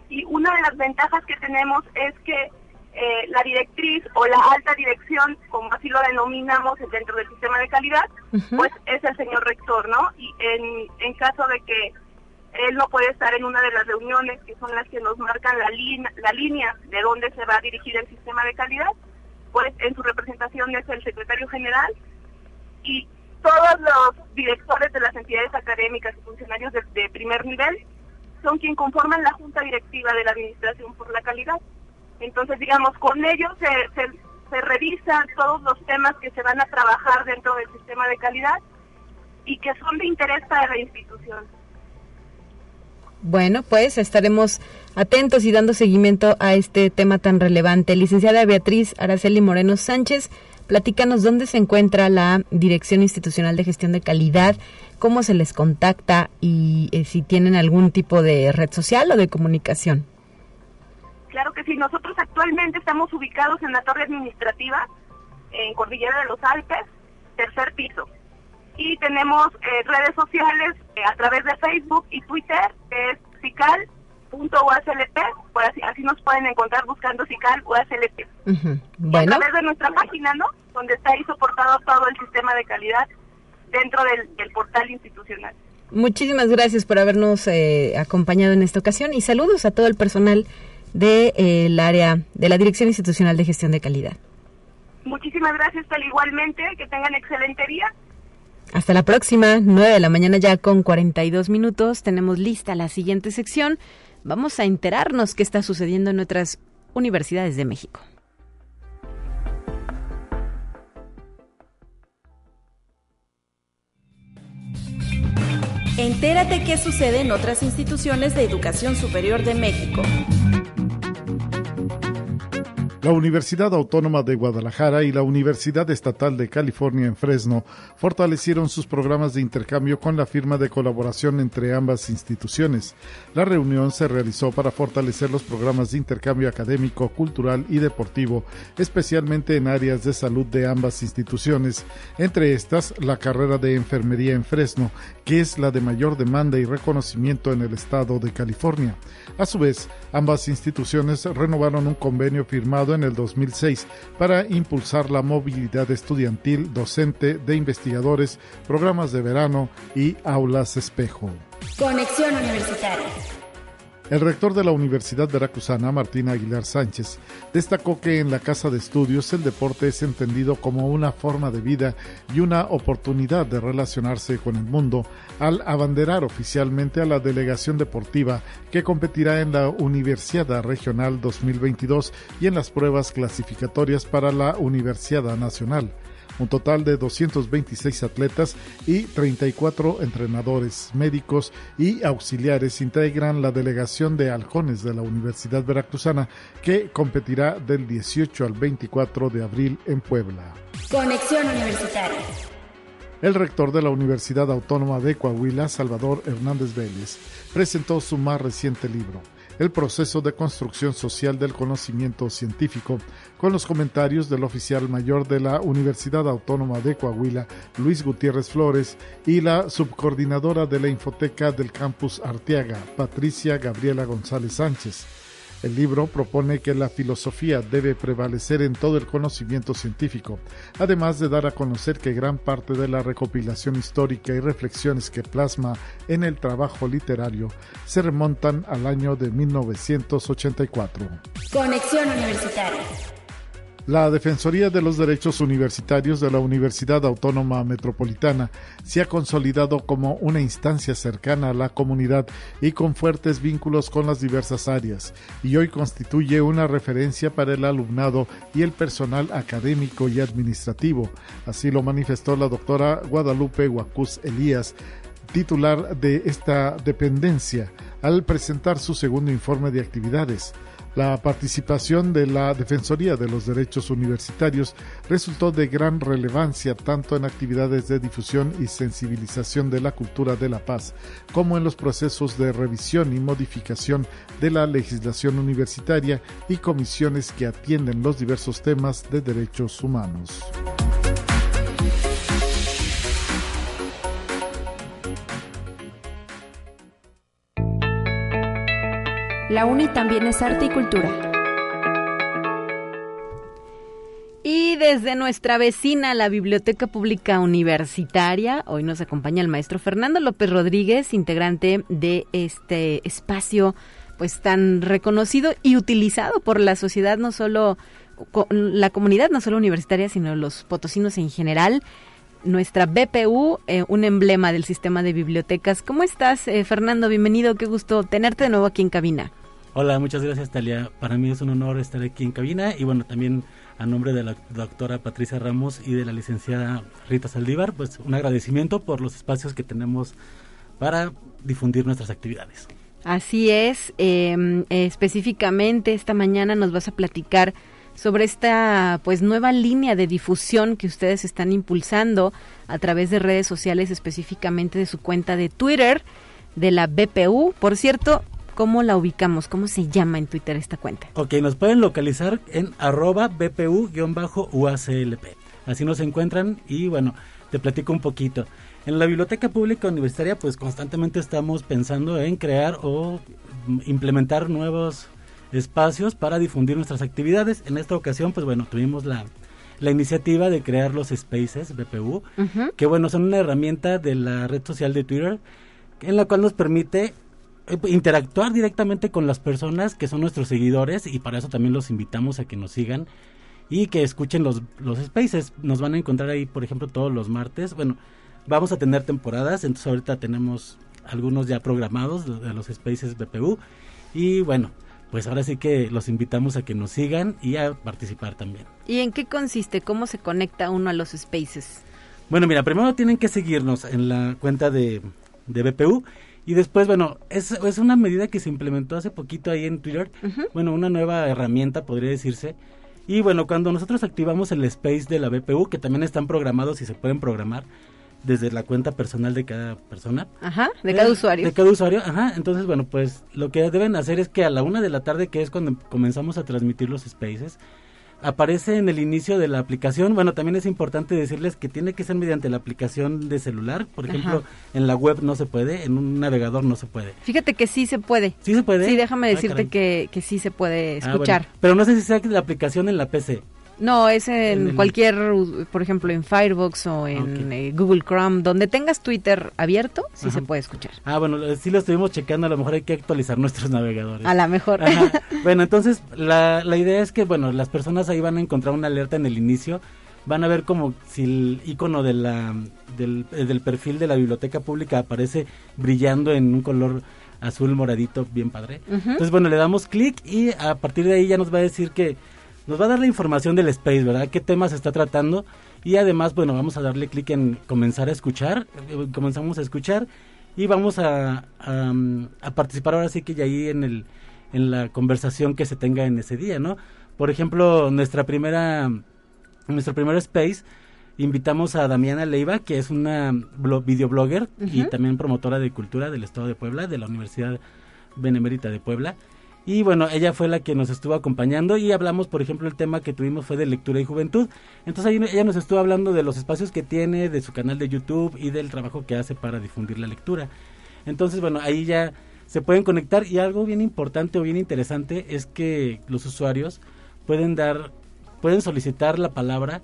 Y una de las ventajas que tenemos es que eh, la directriz o la alta dirección, como así lo denominamos dentro del sistema de calidad, pues es el señor rector, ¿no? Y en, en caso de que él no puede estar en una de las reuniones que son las que nos marcan la, la línea de dónde se va a dirigir el sistema de calidad, pues en su representación es el secretario general y todos los directores de las entidades académicas y funcionarios de, de primer nivel son quien conforman la junta directiva de la Administración por la Calidad. Entonces, digamos, con ellos se, se, revisan todos los temas que se van a trabajar dentro del sistema de calidad y que son de interés para la institución. Bueno, pues estaremos atentos y dando seguimiento a este tema tan relevante. Licenciada Beatriz Araceli Moreno Sánchez, platícanos dónde se encuentra la Dirección Institucional de Gestión de Calidad, cómo se les contacta y eh, si tienen algún tipo de red social o de comunicación. Claro que sí, nosotros actualmente estamos ubicados en la torre administrativa, en Cordillera de los Alpes, tercer piso. Y tenemos eh, redes sociales eh, a través de Facebook y Twitter, es cical.uslp, pues así, así nos pueden encontrar buscando cical USLP. bueno. a través de nuestra página, ¿no? Donde está ahí soportado todo el sistema de calidad dentro del, portal institucional. Muchísimas gracias por habernos eh, acompañado en esta ocasión y saludos a todo el personal del de, área de la Dirección Institucional de Gestión de Calidad. Muchísimas gracias, tal igualmente, que tengan excelente día. Hasta la próxima, 9 de la mañana ya con 42 minutos. Tenemos lista la siguiente sección. Vamos a enterarnos qué está sucediendo en nuestras universidades de México. Entérate qué sucede en otras instituciones de educación superior de México. La Universidad Autónoma de Guadalajara y la Universidad Estatal de California en Fresno fortalecieron sus programas de intercambio con la firma de colaboración entre ambas instituciones. La reunión se realizó para fortalecer los programas de intercambio académico, cultural y deportivo, especialmente en áreas de salud de ambas instituciones, entre estas la carrera de enfermería en Fresno, que es la de mayor demanda y reconocimiento en el estado de California. A su vez, ambas instituciones renovaron un convenio firmado en el 2006 para impulsar la movilidad estudiantil, docente, de investigadores, programas de verano y aulas espejo. Conexión Universitaria. El rector de la Universidad Veracruzana, Martín Aguilar Sánchez, destacó que en la Casa de Estudios el deporte es entendido como una forma de vida y una oportunidad de relacionarse con el mundo al abanderar oficialmente a la delegación deportiva que competirá en la Universidad Regional 2022 y en las pruebas clasificatorias para la Universidad Nacional un total de 226 atletas y 34 entrenadores, médicos y auxiliares integran la delegación de halcones de la Universidad Veracruzana que competirá del 18 al 24 de abril en Puebla. Conexión Universitaria. El rector de la Universidad Autónoma de Coahuila, Salvador Hernández Vélez, presentó su más reciente libro, el proceso de construcción social del conocimiento científico, con los comentarios del oficial mayor de la Universidad Autónoma de Coahuila, Luis Gutiérrez Flores, y la subcoordinadora de la Infoteca del Campus Arteaga, Patricia Gabriela González Sánchez. El libro propone que la filosofía debe prevalecer en todo el conocimiento científico, además de dar a conocer que gran parte de la recopilación histórica y reflexiones que plasma en el trabajo literario se remontan al año de 1984. Conexión Universitaria. La Defensoría de los Derechos Universitarios de la Universidad Autónoma Metropolitana se ha consolidado como una instancia cercana a la comunidad y con fuertes vínculos con las diversas áreas, y hoy constituye una referencia para el alumnado y el personal académico y administrativo. Así lo manifestó la doctora Guadalupe Huacuz Elías, titular de esta dependencia, al presentar su segundo informe de actividades. La participación de la Defensoría de los Derechos Universitarios resultó de gran relevancia tanto en actividades de difusión y sensibilización de la cultura de la paz, como en los procesos de revisión y modificación de la legislación universitaria y comisiones que atienden los diversos temas de derechos humanos. La UNI también es arte y cultura. Y desde nuestra vecina, la Biblioteca Pública Universitaria, hoy nos acompaña el maestro Fernando López Rodríguez, integrante de este espacio pues tan reconocido y utilizado por la sociedad, no solo la comunidad, no solo universitaria, sino los potosinos en general. Nuestra BPU, eh, un emblema del sistema de bibliotecas. ¿Cómo estás, eh, Fernando? Bienvenido, qué gusto tenerte de nuevo aquí en cabina. Hola, muchas gracias Talia. Para mí es un honor estar aquí en cabina y bueno, también a nombre de la doctora Patricia Ramos y de la licenciada Rita Saldívar, pues un agradecimiento por los espacios que tenemos para difundir nuestras actividades. Así es, em, específicamente esta mañana nos vas a platicar sobre esta pues nueva línea de difusión que ustedes están impulsando a través de redes sociales, específicamente de su cuenta de Twitter de la BPU. Por cierto, ¿Cómo la ubicamos? ¿Cómo se llama en Twitter esta cuenta? Ok, nos pueden localizar en arroba BPU-UACLP. Así nos encuentran y bueno, te platico un poquito. En la Biblioteca Pública Universitaria pues constantemente estamos pensando en crear o implementar nuevos espacios para difundir nuestras actividades. En esta ocasión pues bueno, tuvimos la, la iniciativa de crear los spaces BPU, que bueno, son una herramienta de la red social de Twitter en la cual nos permite eh, interactuar directamente con las personas que son nuestros seguidores y para eso también los invitamos a que nos sigan y que escuchen los, los spaces. Nos van a encontrar ahí, por ejemplo, todos los martes. Bueno, vamos a tener temporadas, entonces ahorita tenemos algunos ya programados de los spaces BPU y bueno, pues ahora sí que los invitamos a que nos sigan y a participar también. ¿Y en qué consiste? ¿Cómo se conecta uno a los spaces? Bueno, mira, primero tienen que seguirnos en la cuenta de, de BPU y después, bueno, es, es una medida que se implementó hace poquito ahí en Twitter. Bueno, una nueva herramienta, podría decirse. Y bueno, cuando nosotros activamos el space de la BPU, que también están programados y se pueden programar desde la cuenta personal de cada persona. Ajá, de cada usuario. De cada usuario, ajá. Entonces, bueno, pues lo que deben hacer es que a la una de la tarde, que es cuando comenzamos a transmitir los spaces, aparece en el inicio de la aplicación. Bueno, también es importante decirles que tiene que ser mediante la aplicación de celular. Por ejemplo, en la web no se puede, en un navegador no se puede. Fíjate que sí se puede. Sí se puede. Sí, déjame ah, decirte que, que, sí se puede ah, escuchar. Pero no sé si sea la aplicación en la PC. No, es en, cualquier, por ejemplo, en Firefox o en eh, Google Chrome, donde tengas Twitter abierto, sí se puede escuchar. Ah, bueno, sí lo estuvimos checando, a lo mejor hay que actualizar nuestros navegadores. A lo mejor. Bueno, entonces la, la idea es que, bueno, las personas ahí van a encontrar una alerta en el inicio, van a ver como si el icono de la, del, eh, del perfil de la biblioteca pública aparece brillando en un color azul moradito bien padre. Entonces, bueno, le damos clic y a partir de ahí ya nos va a decir que nos va a dar la información del space, ¿verdad? ¿Qué tema se está tratando? Y además, bueno, vamos a darle clic en comenzar a escuchar, eh, comenzamos a escuchar y vamos a, a, participar ahora sí que ya ahí en, el, en la conversación que se tenga en ese día, ¿no? Por ejemplo, nuestra primera, nuestro primer space, invitamos a Damiana Leiva, que es una videoblogger y también promotora de cultura del Estado de Puebla, de la Universidad Benemérita de Puebla. Y bueno, ella fue la que nos estuvo acompañando y hablamos, por ejemplo, el tema que tuvimos fue de lectura y juventud. Entonces ahí ella nos estuvo hablando de los espacios que tiene, de su canal de YouTube y del trabajo que hace para difundir la lectura. Entonces, bueno, ahí ya se pueden conectar y algo bien importante o bien interesante es que los usuarios pueden dar, pueden solicitar la palabra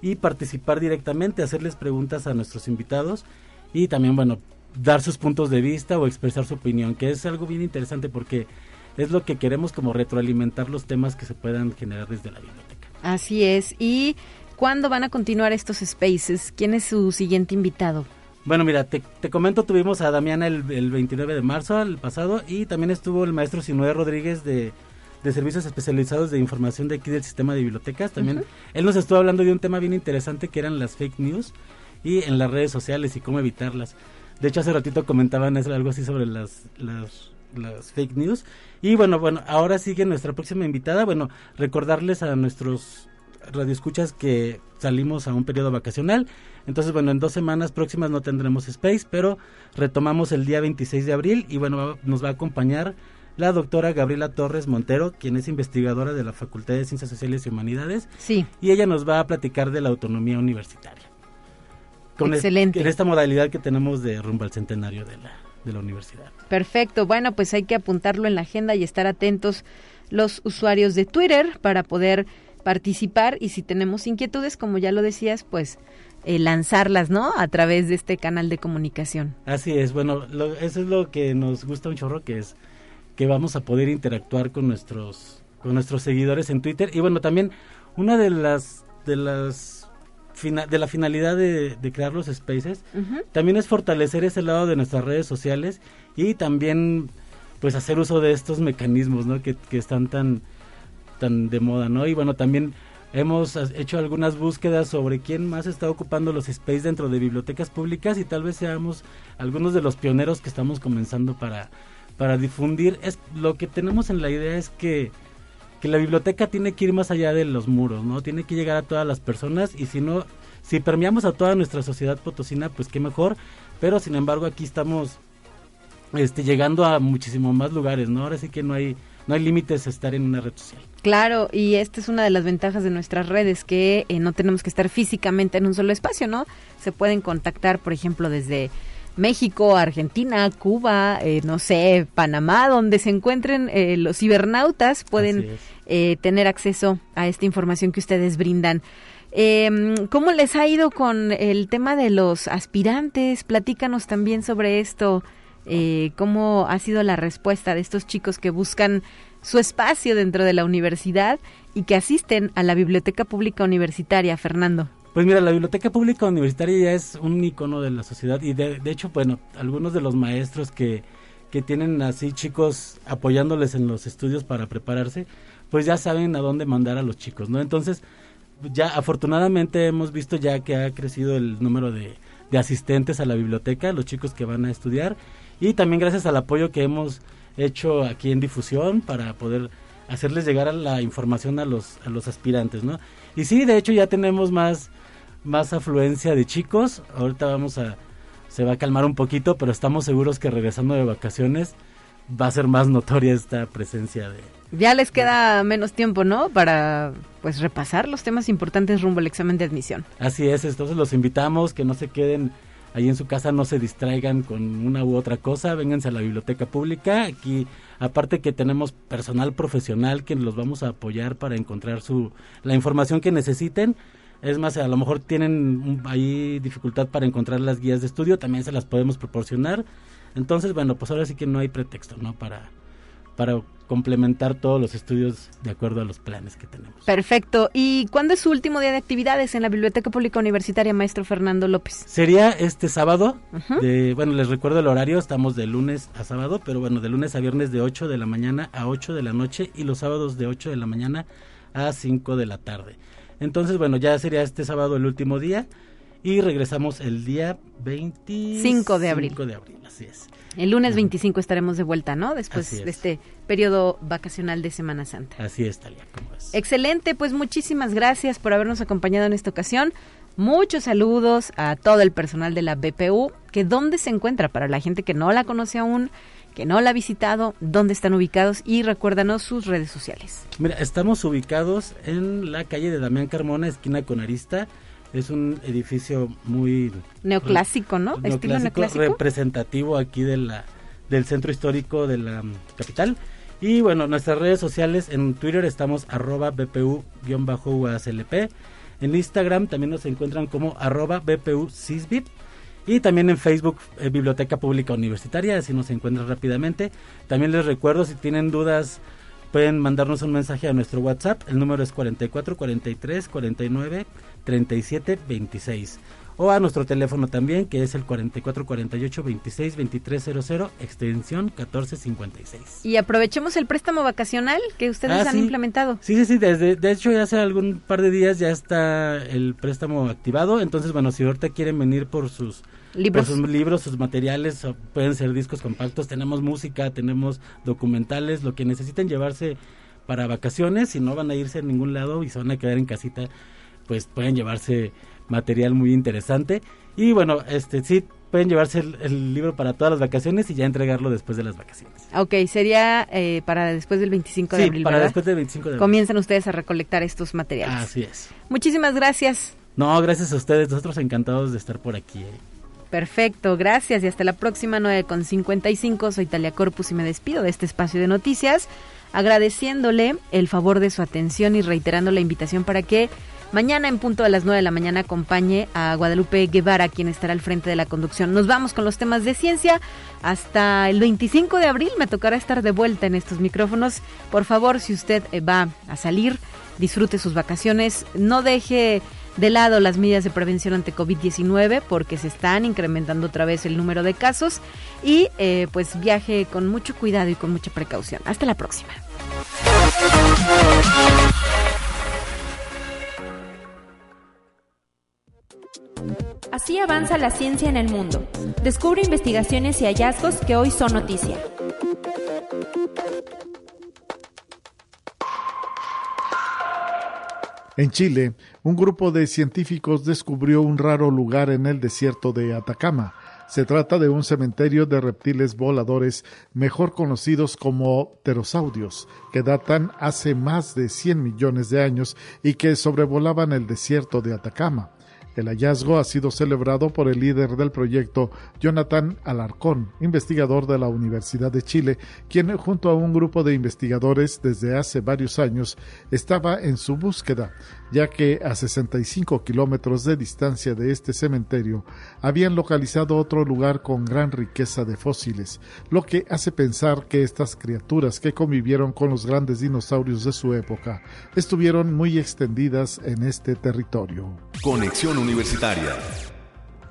y participar directamente, hacerles preguntas a nuestros invitados y también, bueno, dar sus puntos de vista o expresar su opinión, que es algo bien interesante porque es lo que queremos como retroalimentar los temas que se puedan generar desde la biblioteca. Así es. ¿Y cuándo van a continuar estos spaces? ¿Quién es su siguiente invitado? Bueno, mira, te, comento, tuvimos a Damiana el, 29 de marzo, el pasado, y también estuvo el maestro Sinué Rodríguez de, Servicios Especializados de Información de aquí del Sistema de Bibliotecas. También él nos estuvo hablando de un tema bien interesante que eran las fake news y en las redes sociales y cómo evitarlas. De hecho, hace ratito comentaban algo así sobre las, las, las fake news y bueno, bueno, ahora sigue nuestra próxima invitada. Bueno, recordarles a nuestros radioescuchas que salimos a un periodo vacacional. Entonces, bueno, en dos semanas próximas no tendremos space, pero retomamos el día 26 de abril y bueno, nos va a acompañar la doctora Gabriela Torres Montero, quien es investigadora de la Facultad de Ciencias Sociales y Humanidades. Sí. Y ella nos va a platicar de la autonomía universitaria. Con Excelente. en esta modalidad que tenemos de rumbo al centenario de la, de la universidad. Perfecto. Bueno, pues hay que apuntarlo en la agenda y estar atentos los usuarios de Twitter para poder participar y si tenemos inquietudes, como ya lo decías, pues eh, lanzarlas, ¿no? A través de este canal de comunicación. Así es. Bueno, eso es lo que nos gusta un chorro, que es que vamos a poder interactuar con nuestros con nuestros seguidores en Twitter y bueno también una de las de las de la finalidad de, crear los spaces, también es fortalecer ese lado de nuestras redes sociales y también pues hacer uso de estos mecanismos ¿no? que, están tan, tan de moda, ¿no? Y bueno, también hemos hecho algunas búsquedas sobre quién más está ocupando los spaces dentro de bibliotecas públicas y tal vez seamos algunos de los pioneros que estamos comenzando para, para difundir. Es, lo que tenemos en la idea es que que la biblioteca tiene que ir más allá de los muros, ¿no? Tiene que llegar a todas las personas y si no, si permeamos a toda nuestra sociedad potosina, pues qué mejor, pero sin embargo aquí estamos este, llegando a muchísimo más lugares, ¿no? Ahora sí que no hay, no hay límites a estar en una red social. Claro, y esta es una de las ventajas de nuestras redes, que eh, no tenemos que estar físicamente en un solo espacio, ¿no? Se pueden contactar, por ejemplo, desde México, Argentina, Cuba, eh, no sé, Panamá, donde se encuentren eh, los cibernautas, pueden eh, tener acceso a esta información que ustedes brindan. Em, ¿Cómo les ha ido con el tema de los aspirantes? Platícanos también sobre esto. ¿Cómo ha sido la respuesta de estos chicos que buscan su espacio dentro de la universidad y que asisten a la Biblioteca Pública Universitaria, Fernando? Pues mira, la biblioteca pública universitaria ya es un icono de la sociedad y de, hecho, bueno, algunos de los maestros que, que tienen así chicos apoyándoles en los estudios para prepararse, pues ya saben a dónde mandar a los chicos, ¿no? Entonces, ya afortunadamente hemos visto ya que ha crecido el número de, de asistentes a la biblioteca, los chicos que van a estudiar, y también gracias al apoyo que hemos hecho aquí en difusión para poder hacerles llegar a la información a los, a los aspirantes, ¿no? Y sí, de hecho ya tenemos más más afluencia de chicos. Ahorita vamos a se va a calmar un poquito, pero estamos seguros que regresando de vacaciones va a ser más notoria esta presencia de ya les queda menos tiempo, ¿no? Para pues repasar los temas importantes rumbo al examen de admisión. Así es, entonces los invitamos que no se queden ahí en su casa no se distraigan con una u otra cosa, vénganse a la biblioteca pública. Aquí, aparte que tenemos personal profesional que los vamos a apoyar para encontrar su la información que necesiten. Es más, a lo mejor tienen ahí dificultad para encontrar las guías de estudio, también se las podemos proporcionar. Entonces, bueno, pues ahora sí que no hay pretexto, ¿no? Para, para complementar todos los estudios de acuerdo a los planes que tenemos. Perfecto. ¿Y cuándo es su último día de actividades en la Biblioteca Pública Universitaria, maestro Fernando López? Sería este sábado. de, bueno, les recuerdo el horario, estamos de lunes a sábado, pero bueno, de lunes a viernes de 8 de la mañana a 8 de la noche y los sábados de 8 de la mañana a 5 de la tarde. Entonces, bueno, ya sería este sábado el último día y regresamos el día 25 de abril. de abril, así es. El lunes 25 estaremos de vuelta, ¿no? Después de este periodo vacacional de Semana Santa. Así es, Talia, ¿cómo es? Excelente, pues muchísimas gracias por habernos acompañado en esta ocasión. Muchos saludos a todo el personal de la BPU, que dónde se encuentra para la gente que no la conoce aún, que no la ha visitado, dónde están ubicados y recuérdanos sus redes sociales. Mira, estamos ubicados en la calle de Damián Carmona, esquina con Arista. Es un edificio muy neoclásico, ¿no? Estilo neoclásico, representativo aquí de la del centro histórico de la capital. Y bueno, nuestras redes sociales en Twitter estamos arroba bpu-uaslp. En Instagram también nos encuentran como arroba bpu y también en Facebook, eh, Biblioteca Pública Universitaria, así nos encuentran rápidamente. También les recuerdo, si tienen dudas, pueden mandarnos un mensaje a nuestro WhatsApp. El número es 44 43 49 37 26 o a nuestro teléfono también que es el 4448 26 2300 extensión 1456. Y aprovechemos el préstamo vacacional que ustedes ah, han implementado. Sí, sí, sí, desde de hecho ya hace algún par de días ya está el préstamo activado, entonces bueno, si ahorita quieren venir por sus libros, por sus libros, sus materiales, pueden ser discos compactos, tenemos música, tenemos documentales, lo que necesiten llevarse para vacaciones, si no van a irse a ningún lado y se van a quedar en casita, pues pueden llevarse material muy interesante. Y bueno, este sí pueden llevarse el, libro para todas las vacaciones y ya entregarlo después de las vacaciones. Ok, sería eh, para después del 25 de abril. Para después del 25 de abril. Comienzan ustedes a recolectar estos materiales. Así es. Muchísimas gracias. No, gracias a ustedes. Nosotros encantados de estar por aquí. Eh. Perfecto, gracias y hasta la próxima 9 con 55. Soy Talia Corpus y me despido de este espacio de noticias agradeciéndole el favor de su atención y reiterando la invitación para que Mañana en punto a las 9 de la mañana acompañe a Guadalupe Guevara, quien estará al frente de la conducción. Nos vamos con los temas de ciencia. Hasta el 25 de abril me tocará estar de vuelta en estos micrófonos. Por favor, si usted eh, va a salir, disfrute sus vacaciones. No deje de lado las medidas de prevención ante COVID-19 porque se están incrementando otra vez el número de casos y eh, pues viaje con mucho cuidado y con mucha precaución. Hasta la próxima. Así avanza la ciencia en el mundo. Descubre investigaciones y hallazgos que hoy son noticia. En Chile, un grupo de científicos descubrió un raro lugar en el desierto de Atacama. Se trata de un cementerio de reptiles voladores, mejor conocidos como pterosaurios, que datan hace más de 100 millones de años y que sobrevolaban el desierto de Atacama. El hallazgo ha sido celebrado por el líder del proyecto, Jonathan Alarcón, investigador de la Universidad de Chile, quien junto a un grupo de investigadores desde hace varios años estaba en su búsqueda ya que a 65 kilómetros de distancia de este cementerio habían localizado otro lugar con gran riqueza de fósiles, lo que hace pensar que estas criaturas que convivieron con los grandes dinosaurios de su época estuvieron muy extendidas en este territorio. Conexión Universitaria.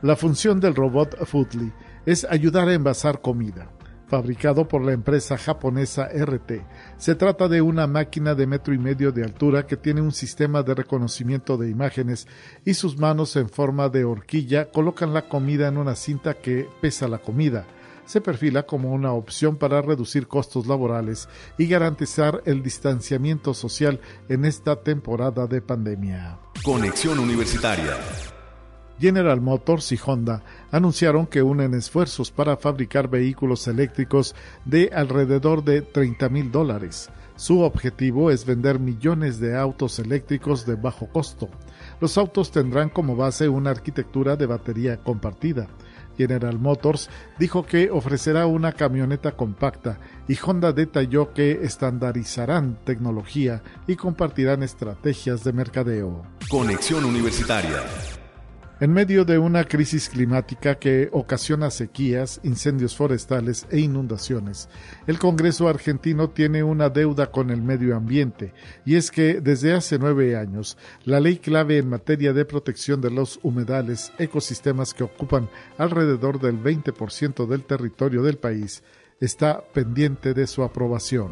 La función del robot Foodly es ayudar a envasar comida fabricado por la empresa japonesa RT. Se trata de una máquina de metro y medio de altura que tiene un sistema de reconocimiento de imágenes y sus manos en forma de horquilla colocan la comida en una cinta que pesa la comida. Se perfila como una opción para reducir costos laborales y garantizar el distanciamiento social en esta temporada de pandemia. Conexión Universitaria. General Motors y Honda anunciaron que unen esfuerzos para fabricar vehículos eléctricos de alrededor de 30 mil dólares. Su objetivo es vender millones de autos eléctricos de bajo costo. Los autos tendrán como base una arquitectura de batería compartida. General Motors dijo que ofrecerá una camioneta compacta y Honda detalló que estandarizarán tecnología y compartirán estrategias de mercadeo. Conexión Universitaria. En medio de una crisis climática que ocasiona sequías, incendios forestales e inundaciones, el Congreso argentino tiene una deuda con el medio ambiente, y es que desde hace nueve años, la ley clave en materia de protección de los humedales, ecosistemas que ocupan alrededor del 20% del territorio del país, está pendiente de su aprobación.